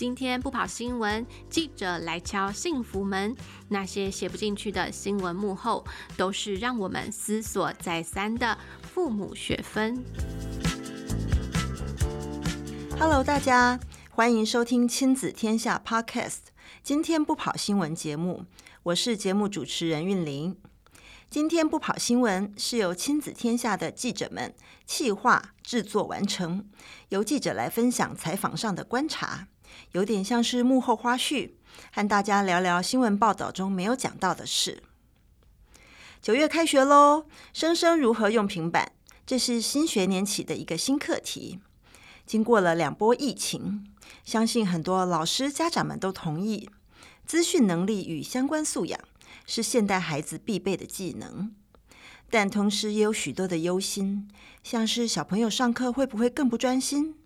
今天不跑新闻，记者来敲幸福门。那些写不进去的新闻幕后，都是让我们思索再三的父母学分。Hello，大家欢迎收听亲子天下 Podcast。今天不跑新闻节目，我是节目主持人韵玲。今天不跑新闻是由亲子天下的记者们企划制作完成，由记者来分享采访上的观察。有点像是幕后花絮，和大家聊聊新闻报道中没有讲到的事。九月开学喽，生生如何用平板？这是新学年起的一个新课题。经过了两波疫情，相信很多老师、家长们都同意，资讯能力与相关素养是现代孩子必备的技能。但同时也有许多的忧心，像是小朋友上课会不会更不专心？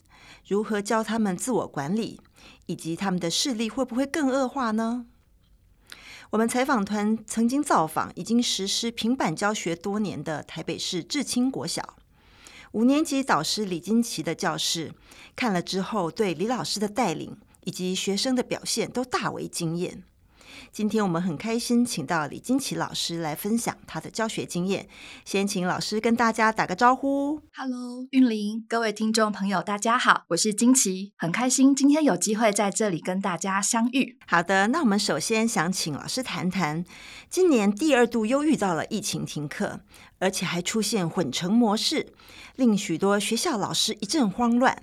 如何教他们自我管理？以及他们的视力会不会更恶化呢？我们采访团曾经造访已经实施平板教学多年的台北市至清国小五年级导师李金奇的教室，看了之后，对李老师的带领以及学生的表现都大为惊艳。今天我们很开心，请到李金奇老师来分享他的教学经验。先请老师跟大家打个招呼。Hello，韵玲，各位听众朋友，大家好，我是金奇，很开心今天有机会在这里跟大家相遇。好的，那我们首先想请老师谈谈，今年第二度又遇到了疫情停课，而且还出现混成模式，令许多学校老师一阵慌乱。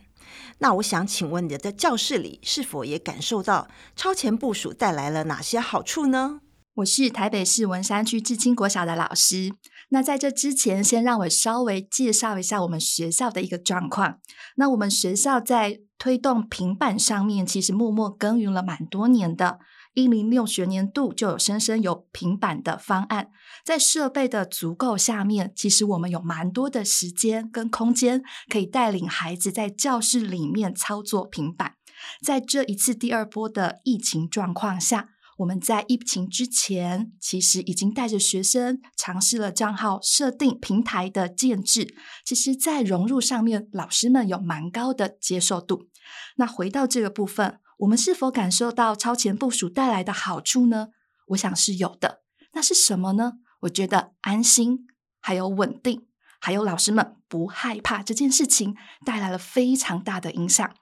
那我想请问你在教室里是否也感受到超前部署带来了哪些好处呢？我是台北市文山区至清国小的老师。那在这之前，先让我稍微介绍一下我们学校的一个状况。那我们学校在推动平板上面，其实默默耕耘了蛮多年的。一零六学年度就有生生有平板的方案，在设备的足够下面，其实我们有蛮多的时间跟空间，可以带领孩子在教室里面操作平板。在这一次第二波的疫情状况下，我们在疫情之前，其实已经带着学生尝试了账号设定平台的建置。其实，在融入上面，老师们有蛮高的接受度。那回到这个部分。我们是否感受到超前部署带来的好处呢？我想是有的。那是什么呢？我觉得安心，还有稳定，还有老师们不害怕这件事情，带来了非常大的影响。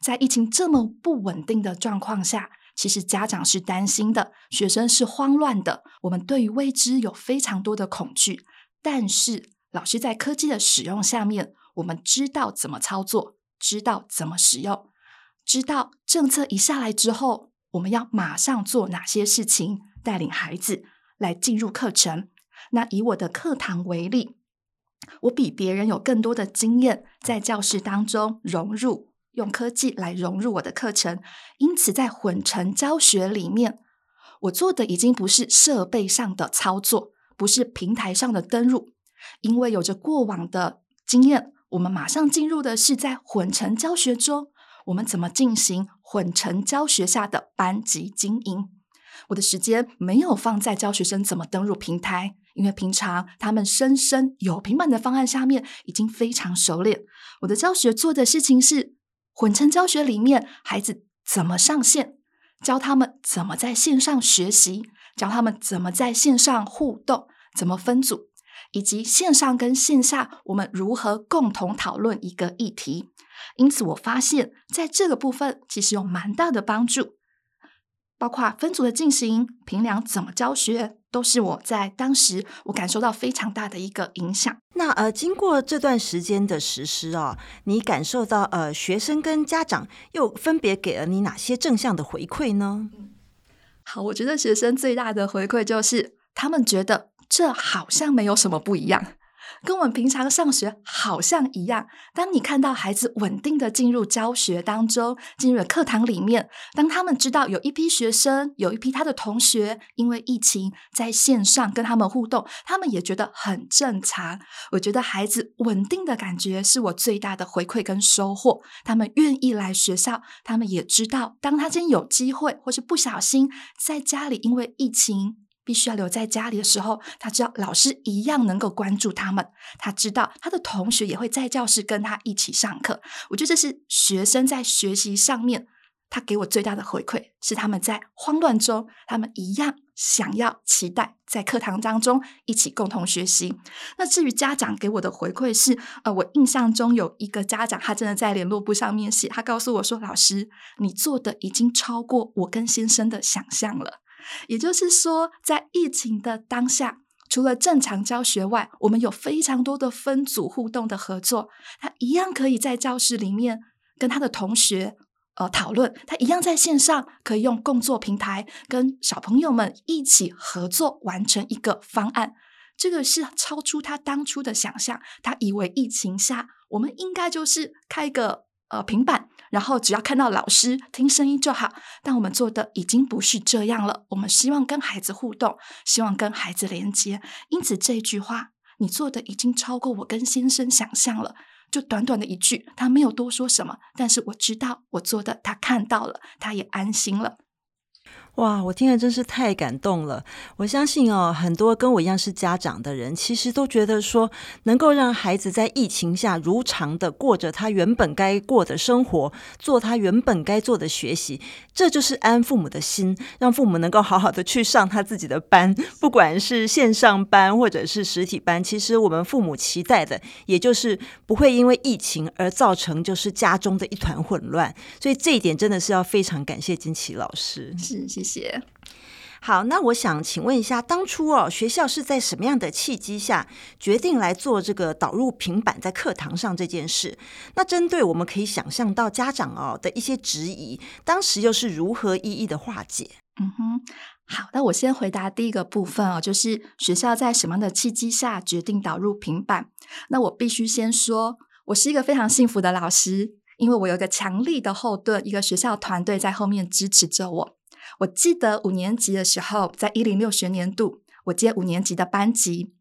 在疫情这么不稳定的状况下，其实家长是担心的，学生是慌乱的，我们对于未知有非常多的恐惧。但是老师在科技的使用下面，我们知道怎么操作，知道怎么使用。知道政策一下来之后，我们要马上做哪些事情，带领孩子来进入课程。那以我的课堂为例，我比别人有更多的经验，在教室当中融入，用科技来融入我的课程。因此，在混成教学里面，我做的已经不是设备上的操作，不是平台上的登入，因为有着过往的经验，我们马上进入的是在混成教学中。我们怎么进行混成教学下的班级经营？我的时间没有放在教学生怎么登入平台，因为平常他们生生有平板的方案下面已经非常熟练。我的教学做的事情是混成教学里面，孩子怎么上线，教他们怎么在线上学习，教他们怎么在线上互动，怎么分组，以及线上跟线下我们如何共同讨论一个议题。因此，我发现在这个部分其实有蛮大的帮助，包括分组的进行、评量怎么教学，都是我在当时我感受到非常大的一个影响。那呃，经过这段时间的实施哦，你感受到呃，学生跟家长又分别给了你哪些正向的回馈呢？好，我觉得学生最大的回馈就是他们觉得这好像没有什么不一样。跟我们平常上学好像一样。当你看到孩子稳定的进入教学当中，进入了课堂里面，当他们知道有一批学生，有一批他的同学，因为疫情在线上跟他们互动，他们也觉得很正常。我觉得孩子稳定的感觉是我最大的回馈跟收获。他们愿意来学校，他们也知道，当他今天有机会或是不小心在家里，因为疫情。必须要留在家里的时候，他知道老师一样能够关注他们，他知道他的同学也会在教室跟他一起上课。我觉得这是学生在学习上面他给我最大的回馈是他们在慌乱中，他们一样想要期待在课堂当中一起共同学习。那至于家长给我的回馈是，呃，我印象中有一个家长，他真的在联络簿上面写，他告诉我说：“老师，你做的已经超过我跟先生的想象了。”也就是说，在疫情的当下，除了正常教学外，我们有非常多的分组互动的合作，他一样可以在教室里面跟他的同学。呃，讨论他一样在线上可以用工作平台跟小朋友们一起合作完成一个方案，这个是超出他当初的想象。他以为疫情下我们应该就是开个呃平板，然后只要看到老师听声音就好。但我们做的已经不是这样了。我们希望跟孩子互动，希望跟孩子连接。因此这句话，你做的已经超过我跟先生想象了。就短短的一句，他没有多说什么，但是我知道我做的，他看到了，他也安心了。哇，我听了真是太感动了！我相信哦，很多跟我一样是家长的人，其实都觉得说，能够让孩子在疫情下如常的过着他原本该过的生活，做他原本该做的学习，这就是安父母的心，让父母能够好好的去上他自己的班，不管是线上班或者是实体班。其实我们父母期待的，也就是不会因为疫情而造成就是家中的一团混乱。所以这一点真的是要非常感谢金琪老师。是，谢。谢。好，那我想请问一下，当初哦，学校是在什么样的契机下决定来做这个导入平板在课堂上这件事？那针对我们可以想象到家长哦的一些质疑，当时又是如何一一的化解？嗯哼，好，那我先回答第一个部分哦，就是学校在什么样的契机下决定导入平板？那我必须先说，我是一个非常幸福的老师，因为我有一个强力的后盾，一个学校团队在后面支持着我。我记得五年级的时候，在一零六学年度，我接五年级的班级。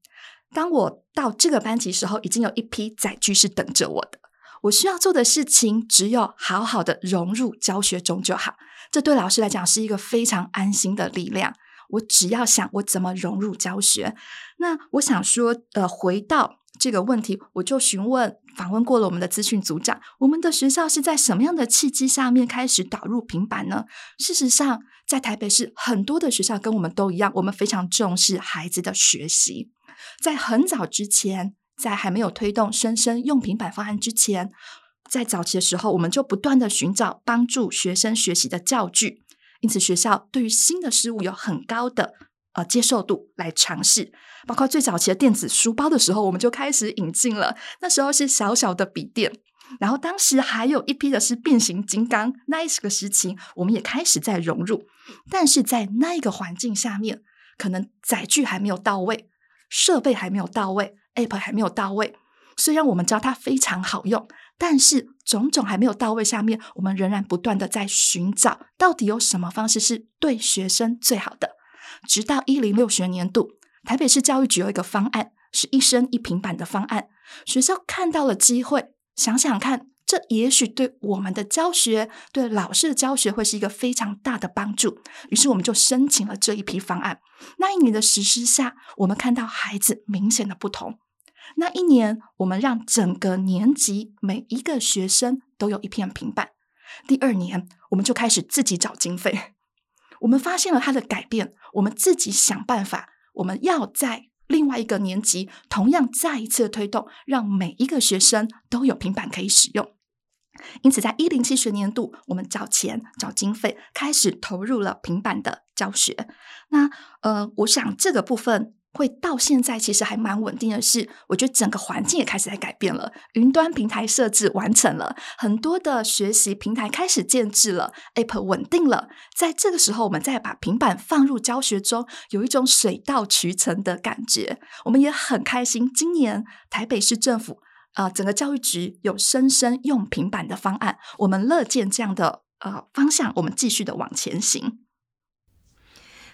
当我到这个班级时候，已经有一批载具是等着我的。我需要做的事情只有好好的融入教学中就好。这对老师来讲是一个非常安心的力量。我只要想我怎么融入教学。那我想说，呃，回到。这个问题，我就询问访问过了我们的资讯组长，我们的学校是在什么样的契机下面开始导入平板呢？事实上，在台北市很多的学校跟我们都一样，我们非常重视孩子的学习。在很早之前，在还没有推动生生用平板方案之前，在早期的时候，我们就不断地寻找帮助学生学习的教具，因此学校对于新的事物有很高的。呃，接受度来尝试，包括最早期的电子书包的时候，我们就开始引进了。那时候是小小的笔电，然后当时还有一批的是变形金刚。那一个时期，我们也开始在融入，但是在那一个环境下面，可能载具还没有到位，设备还没有到位，App 还没有到位。虽然我们知道它非常好用，但是种种还没有到位，下面我们仍然不断的在寻找，到底有什么方式是对学生最好的。直到一零六学年度，台北市教育局有一个方案，是一生一平板的方案。学校看到了机会，想想看，这也许对我们的教学，对老师的教学会是一个非常大的帮助。于是我们就申请了这一批方案。那一年的实施下，我们看到孩子明显的不同。那一年，我们让整个年级每一个学生都有一片平板。第二年，我们就开始自己找经费。我们发现了他的改变，我们自己想办法，我们要在另外一个年级同样再一次推动，让每一个学生都有平板可以使用。因此，在一零七学年度，我们找钱、找经费，开始投入了平板的教学。那呃，我想这个部分。会到现在其实还蛮稳定的是，我觉得整个环境也开始在改变了。云端平台设置完成了，很多的学习平台开始建制了，App 稳定了。在这个时候，我们再把平板放入教学中，有一种水到渠成的感觉。我们也很开心，今年台北市政府啊、整个教育局有生生用平板的方案，我们乐见这样的呃方向，我们继续的往前行。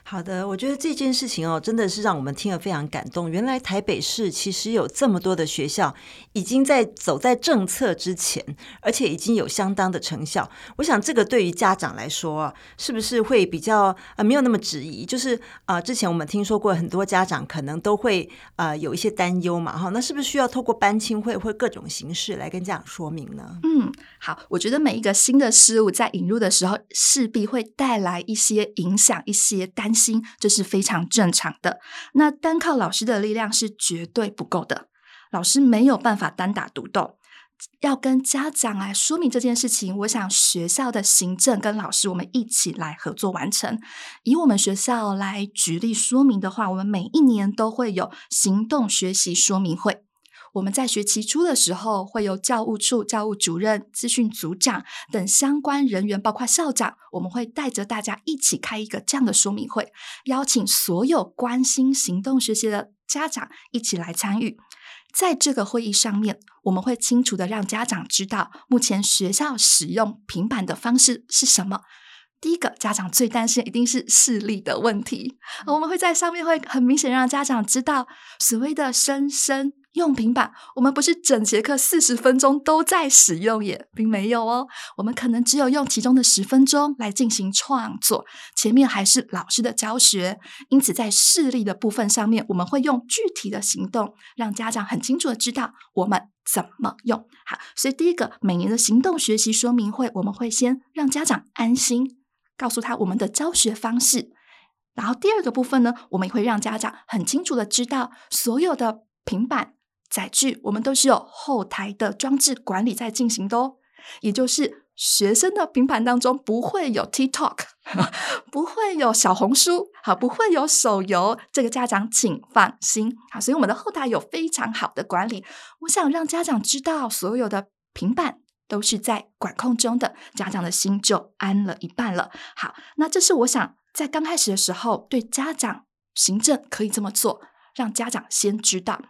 好的，我觉得这件事情哦，真的是让我们听了非常感动。原来台北市其实有这么多的学校已经在走在政策之前，而且已经有相当的成效。我想这个对于家长来说，是不是会比较呃没有那么质疑？就是啊、之前我们听说过很多家长可能都会呃有一些担忧嘛，哈，那是不是需要透过班亲会或各种形式来跟家长说明呢？嗯，好，我觉得每一个新的事物在引入的时候，势必会带来一些影响，一些担心。心，这是非常正常的。那单靠老师的力量是绝对不够的，老师没有办法单打独斗，要跟家长来说明这件事情。我想学校的行政跟老师我们一起来合作完成。以我们学校来举例说明的话，我们每一年都会有行动学习说明会。我们在学期初的时候，会由教务处教务主任、资讯组长等相关人员，包括校长，我们会带着大家一起开一个这样的说明会，邀请所有关心行动学习的家长一起来参与。在这个会议上面，我们会清楚的让家长知道，目前学校使用平板的方式是什么。第一个，家长最担心一定是视力的问题，我们会在上面会很明显让家长知道，所谓的生生。用平板，我们不是整节课四十分钟都在使用，也并没有哦。我们可能只有用其中的十分钟来进行创作，前面还是老师的教学。因此，在视力的部分上面，我们会用具体的行动，让家长很清楚的知道我们怎么用。好，所以第一个每年的行动学习说明会，我们会先让家长安心，告诉他我们的教学方式。然后第二个部分呢，我们也会让家长很清楚的知道所有的平板。载具我们都是有后台的装置管理在进行的哦，也就是学生的平板当中不会有 TikTok，不会有小红书，好，不会有手游，这个家长请放心，好，所以我们的后台有非常好的管理。我想让家长知道，所有的平板都是在管控中的，家长的心就安了一半了。好，那这是我想在刚开始的时候对家长行政可以这么做，让家长先知道。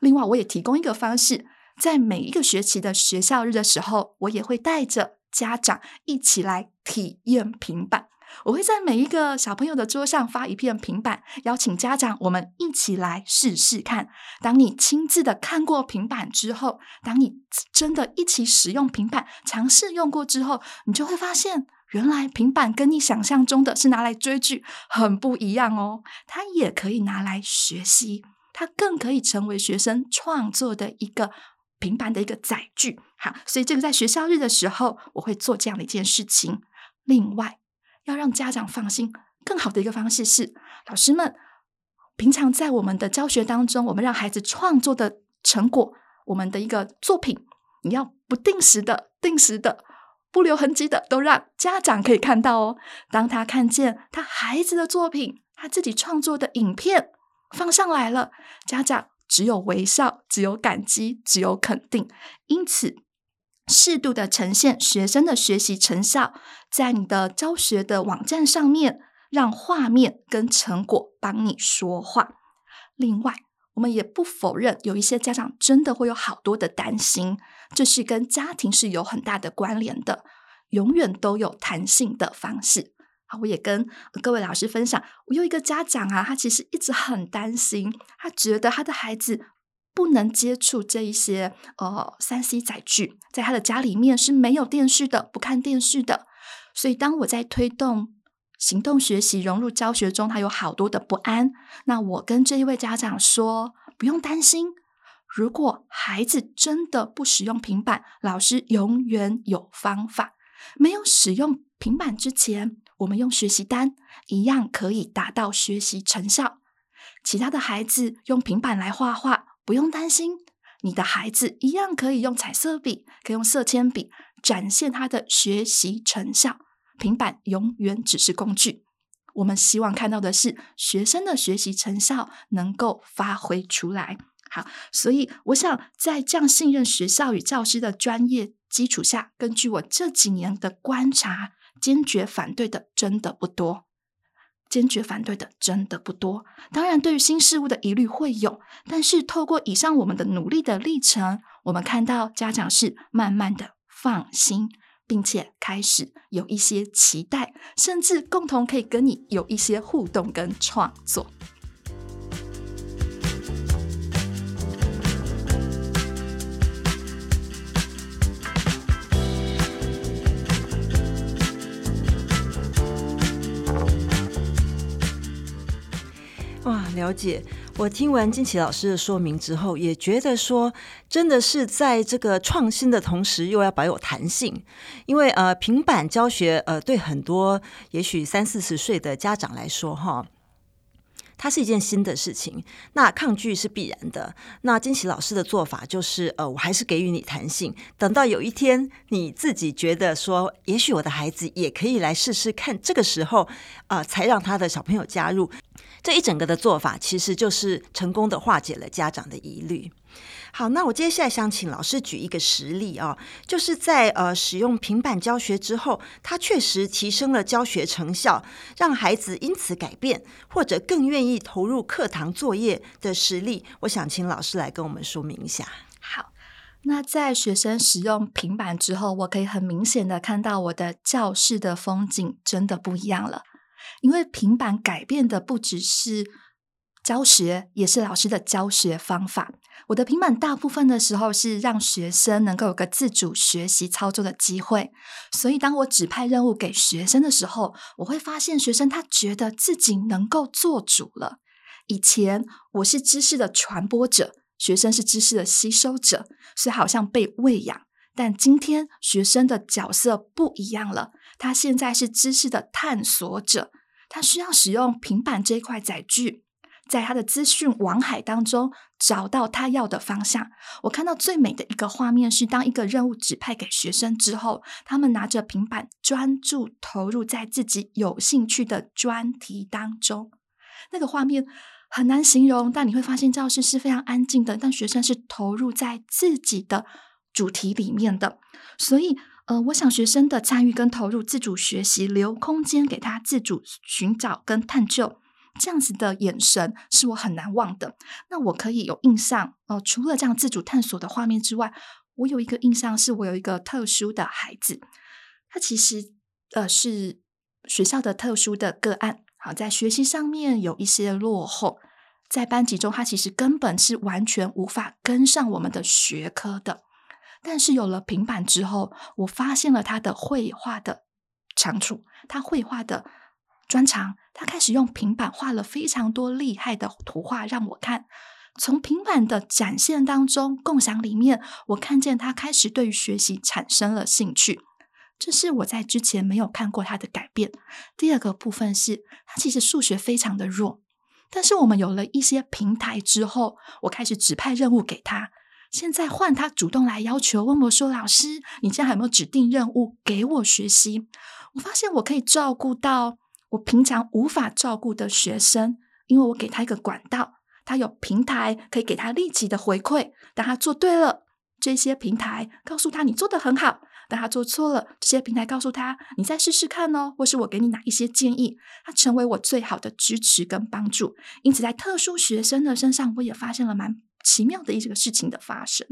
另外，我也提供一个方式，在每一个学期的学校日的时候，我也会带着家长一起来体验平板。我会在每一个小朋友的桌上发一片平板，邀请家长我们一起来试试看。当你亲自的看过平板之后，当你真的一起使用平板，尝试用过之后，你就会发现，原来平板跟你想象中的是拿来追剧很不一样哦。它也可以拿来学习。它更可以成为学生创作的一个平板的一个载具，好，所以这个在学校日的时候，我会做这样的一件事情。另外，要让家长放心，更好的一个方式是，老师们平常在我们的教学当中，我们让孩子创作的成果，我们的一个作品，你要不定时的、定时的、不留痕迹的，都让家长可以看到哦。当他看见他孩子的作品，他自己创作的影片。放上来了，家长只有微笑，只有感激，只有肯定。因此，适度的呈现学生的学习成效，在你的教学的网站上面，让画面跟成果帮你说话。另外，我们也不否认，有一些家长真的会有好多的担心，这是跟家庭是有很大的关联的。永远都有弹性的方式。我也跟各位老师分享，我有一个家长啊，他其实一直很担心，他觉得他的孩子不能接触这一些呃三 C 载具，在他的家里面是没有电视的，不看电视的。所以当我在推动行动学习融入教学中，他有好多的不安。那我跟这一位家长说，不用担心，如果孩子真的不使用平板，老师永远有方法。没有使用平板之前，我们用学习单一样可以达到学习成效。其他的孩子用平板来画画，不用担心，你的孩子一样可以用彩色笔，可以用色铅笔展现他的学习成效。平板永远只是工具，我们希望看到的是学生的学习成效能够发挥出来。好，所以我想在这样信任学校与教师的专业基础下，根据我这几年的观察。坚决反对的真的不多，坚决反对的真的不多。当然，对于新事物的疑虑会有，但是透过以上我们的努力的历程，我们看到家长是慢慢的放心，并且开始有一些期待，甚至共同可以跟你有一些互动跟创作。了解。我听完金琪老师的说明之后，也觉得说，真的是在这个创新的同时，又要保有弹性。因为呃，平板教学呃，对很多也许三四十岁的家长来说，哈。它是一件新的事情，那抗拒是必然的。那金琪老师的做法就是，呃，我还是给予你弹性，等到有一天你自己觉得说，也许我的孩子也可以来试试看，这个时候，啊、才让他的小朋友加入。这一整个的做法，其实就是成功的化解了家长的疑虑。好，那我接下来想请老师举一个实例啊，就是在呃使用平板教学之后，它确实提升了教学成效，让孩子因此改变，或者更愿意投入课堂作业的实例。我想请老师来跟我们说明一下。好，那在学生使用平板之后，我可以很明显的看到我的教室的风景真的不一样了，因为平板改变的不只是教学，也是老师的教学方法。我的平板大部分的时候是让学生能够有个自主学习操作的机会，所以当我指派任务给学生的时候，我会发现学生他觉得自己能够做主了。以前我是知识的传播者，学生是知识的吸收者，所以好像被喂养。但今天学生的角色不一样了，他现在是知识的探索者，他需要使用平板这一块载具。在他的资讯网海当中找到他要的方向。我看到最美的一个画面是，当一个任务指派给学生之后，他们拿着平板专注投入在自己有兴趣的专题当中。那个画面很难形容，但你会发现教室是非常安静的，但学生是投入在自己的主题里面的。所以，呃，我想学生的参与跟投入、自主学习，留空间给他自主寻找跟探究。这样子的眼神是我很难忘的。那我可以有印象、呃，除了这样自主探索的画面之外，我有一个印象是我有一个特殊的孩子，他其实呃是学校的特殊的个案，好，在学习上面有一些落后，在班级中他其实根本是完全无法跟上我们的学科的。但是有了平板之后，我发现了他的绘画的长处，他绘画的。专长，他开始用平板画了非常多厉害的图画让我看。从平板的展现当中，共享里面，我看见他开始对于学习产生了兴趣。这是我在之前没有看过他的改变。第二个部分是，他其实数学非常的弱，但是我们有了一些平台之后，我开始指派任务给他。现在换他主动来要求，问我说：“老师，你现在还有没有指定任务给我学习？”我发现我可以照顾到。我平常无法照顾的学生，因为我给他一个管道，他有平台可以给他立即的回馈。当他做对了，这些平台告诉他你做得很好；当他做错了，这些平台告诉他你再试试看哦，或是我给你哪一些建议，他成为我最好的支持跟帮助。因此，在特殊学生的身上，我也发现了蛮奇妙的一个事情的发生。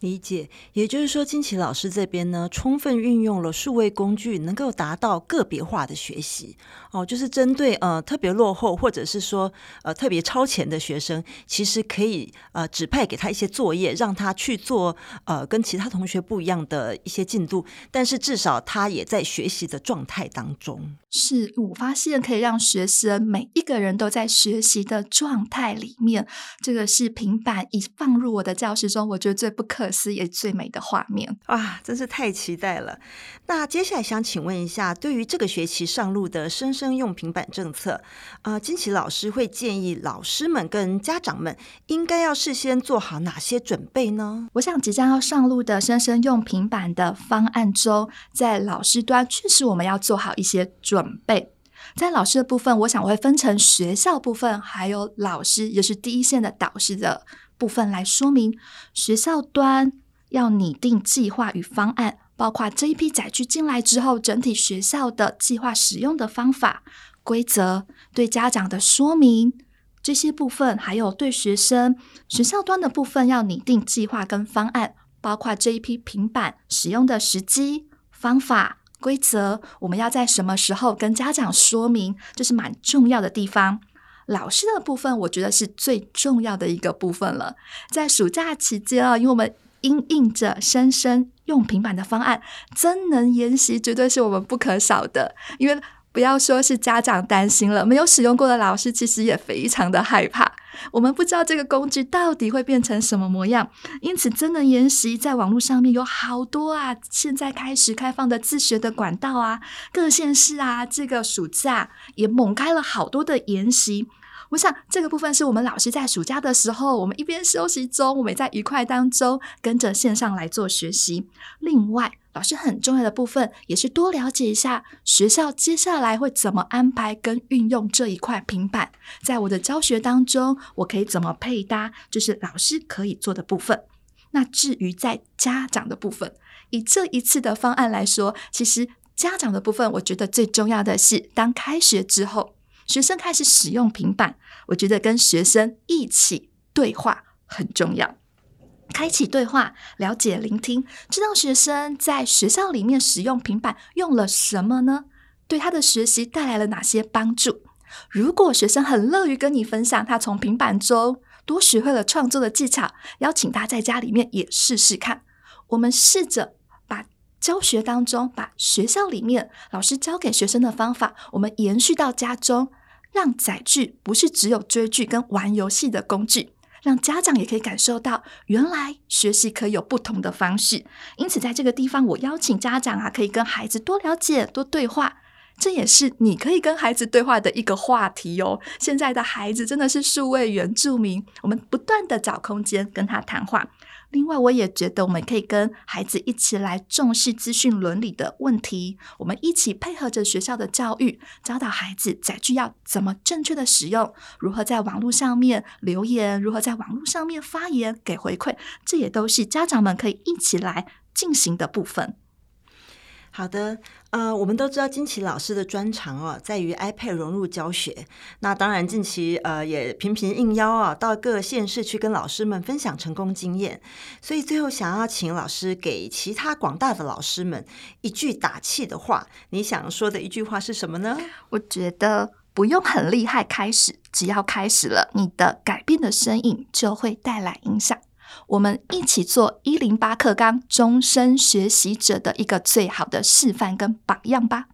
理解，也就是说，金琪老师这边呢，充分运用了数位工具，能够达到个别化的学习。哦，就是针对呃特别落后或者是说呃特别超前的学生，其实可以呃指派给他一些作业，让他去做呃跟其他同学不一样的一些进度，但是至少他也在学习的状态当中。是我发现可以让学生每一个人都在学习的状态里面，这个是平板一放入我的教室中，我觉得最不可思议、最美的画面。哇，真是太期待了！那接下来想请问一下，对于这个学期上路的生生用平板政策，呃，金奇老师会建议老师们跟家长们应该要事先做好哪些准备呢？我想即将要上路的生生用平板的方案中，在老师端确实我们要做好一些准备。在老师的部分，我想我会分成学校部分，还有老师也是第一线的导师的部分来说明。学校端要拟定计划与方案。包括这一批载具进来之后，整体学校的计划使用的方法、规则、对家长的说明这些部分，还有对学生学校端的部分要拟定计划跟方案，包括这一批平板使用的时机、方法、规则，我们要在什么时候跟家长说明，这是蛮重要的地方。老师的部分，我觉得是最重要的一个部分了。在暑假期间啊，因为我们因应着生生用平板的方案，真能研习绝对是我们不可少的。因为不要说是家长担心了，没有使用过的老师其实也非常的害怕。我们不知道这个工具到底会变成什么模样，因此真能研习在网络上面有好多啊，现在开始开放的自学的管道啊，各县市啊，这个暑假也猛开了好多的研习。我想这个部分是我们老师在暑假的时候，我们一边休息中，我们在愉快当中跟着线上来做学习。另外，老师很重要的部分也是多了解一下学校接下来会怎么安排跟运用这一块平板，在我的教学当中，我可以怎么配搭，就是老师可以做的部分。那至于在家长的部分，以这一次的方案来说，其实家长的部分，我觉得最重要的是当开学之后。学生开始使用平板，我觉得跟学生一起对话很重要。开启对话，了解、聆听，知道学生在学校里面使用平板用了什么呢？对他的学习带来了哪些帮助？如果学生很乐于跟你分享，他从平板中多学会了创作的技巧，邀请他在家里面也试试看。我们试着。教学当中，把学校里面老师教给学生的方法，我们延续到家中，让载具不是只有追剧跟玩游戏的工具，让家长也可以感受到，原来学习可以有不同的方式。因此，在这个地方，我邀请家长啊，可以跟孩子多了解、多对话，这也是你可以跟孩子对话的一个话题哦。现在的孩子真的是数位原住民，我们不断地找空间跟他谈话。另外，我也觉得我们可以跟孩子一起来重视资讯伦理的问题。我们一起配合着学校的教育，教导孩子载具要怎么正确的使用，如何在网络上面留言，如何在网络上面发言给回馈，这也都是家长们可以一起来进行的部分。好的，呃，我们都知道金奇老师的专长哦，在于 iPad 融入教学。那当然，近期呃也频频应邀啊，到各县市去跟老师们分享成功经验。所以最后想要请老师给其他广大的老师们一句打气的话，你想说的一句话是什么呢？我觉得不用很厉害开始，只要开始了，你的改变的身影就会带来影响。我们一起做一零八课纲终身学习者的一个最好的示范跟榜样吧。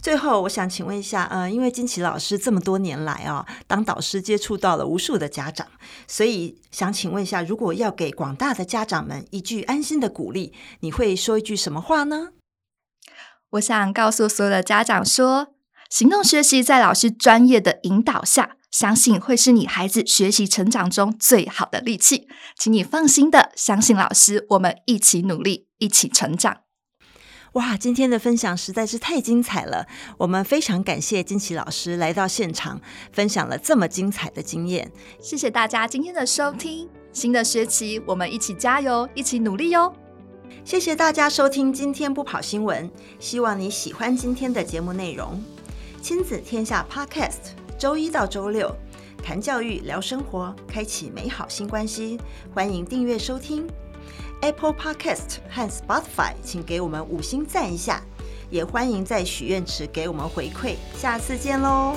最后，我想请问一下，呃，因为金奇老师这么多年来啊，当导师接触到了无数的家长，所以想请问一下，如果要给广大的家长们一句安心的鼓励，你会说一句什么话呢？我想告诉所有的家长说，行动学习在老师专业的引导下。相信会是你孩子学习成长中最好的利器，请你放心的相信老师，我们一起努力，一起成长。哇，今天的分享实在是太精彩了，我们非常感谢金奇老师来到现场，分享了这么精彩的经验。谢谢大家今天的收听，新的学期我们一起加油，一起努力哟。谢谢大家收听今天不跑新闻，希望你喜欢今天的节目内容，亲子天下 Podcast。周一到周六，谈教育，聊生活，开启美好新关系。欢迎订阅收听 Apple Podcast 和 Spotify，请给我们五星赞一下。也欢迎在许愿池给我们回馈。下次见喽！